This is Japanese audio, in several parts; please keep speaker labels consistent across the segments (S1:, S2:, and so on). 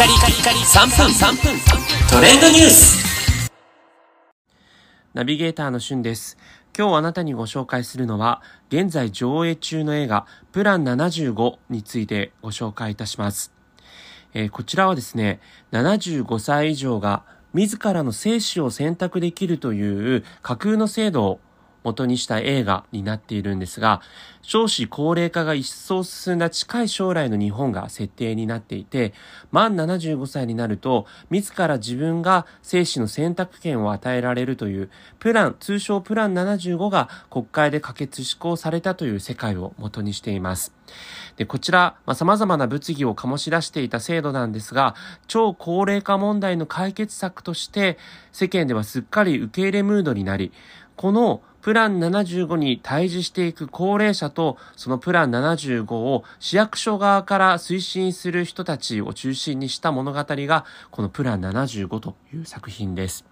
S1: カリカリカリ3分3分トレンドニュース
S2: ナビゲーターのしゅんです。今日あなたにご紹介するのは、現在上映中の映画、プラン75についてご紹介いたします。えーこちらはですね、75歳以上が自らの生死を選択できるという架空の制度を元にした映画になっているんですが、少子高齢化が一層進んだ近い将来の日本が設定になっていて、満75歳になると、自ら自分が生死の選択権を与えられるという、プラン、通称プラン75が国会で可決施行されたという世界を元にしています。で、こちら、まあ、様々な物議を醸し出していた制度なんですが、超高齢化問題の解決策として、世間ではすっかり受け入れムードになり、このプラン75に対峙していく高齢者と、そのプラン75を市役所側から推進する人たちを中心にした物語が、このプラン75という作品です。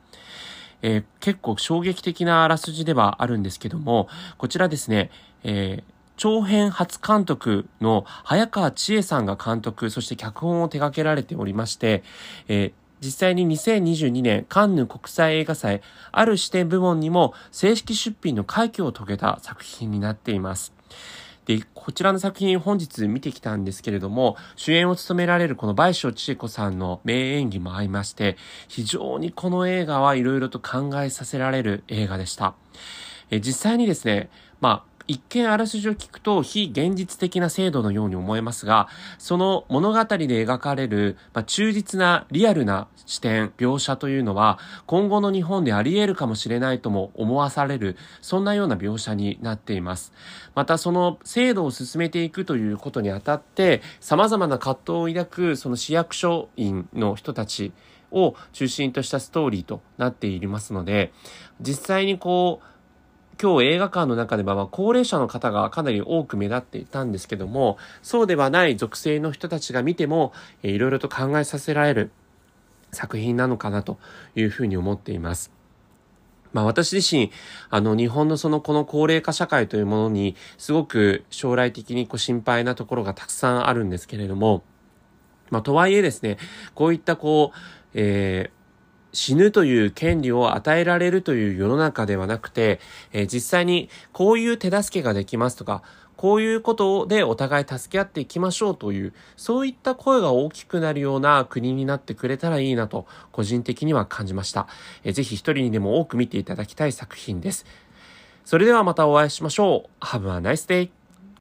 S2: えー結構衝撃的なあらすじではあるんですけども、こちらですね、えー長編初監督の早川千恵さんが監督、そして脚本を手掛けられておりまして、えー実際に2022年カンヌ国際映画祭ある視点部門にも正式出品の快挙を遂げた作品になっています。で、こちらの作品本日見てきたんですけれども、主演を務められるこの倍賞千恵子さんの名演技も相まして、非常にこの映画はいろいろと考えさせられる映画でした。え実際にですね、まあ、一見あらすじを聞くと非現実的な制度のように思えますが、その物語で描かれる、まあ、忠実なリアルな視点、描写というのは、今後の日本であり得るかもしれないとも思わされる、そんなような描写になっています。またその制度を進めていくということにあたって、様々な葛藤を抱くその市役所員の人たちを中心としたストーリーとなっていますので、実際にこう、今日映画館の中では、ま、高齢者の方がかなり多く目立っていたんですけども、そうではない属性の人たちが見ても、えーいろいろと考えさせられる作品なのかなというふうに思っています。まあ私自身、あの日本のそのこの高齢化社会というものにすごく将来的にこう心配なところがたくさんあるんですけれども、まあとはいえですね、こういったこう、えー死ぬという権利を与えられるという世の中ではなくて、えー実際にこういう手助けができますとか、こういうことでお互い助け合っていきましょうという、そういった声が大きくなるような国になってくれたらいいなと、個人的には感じました。えーぜひ一人にでも多く見ていただきたい作品です。それではまたお会いしましょう。Have a nice day!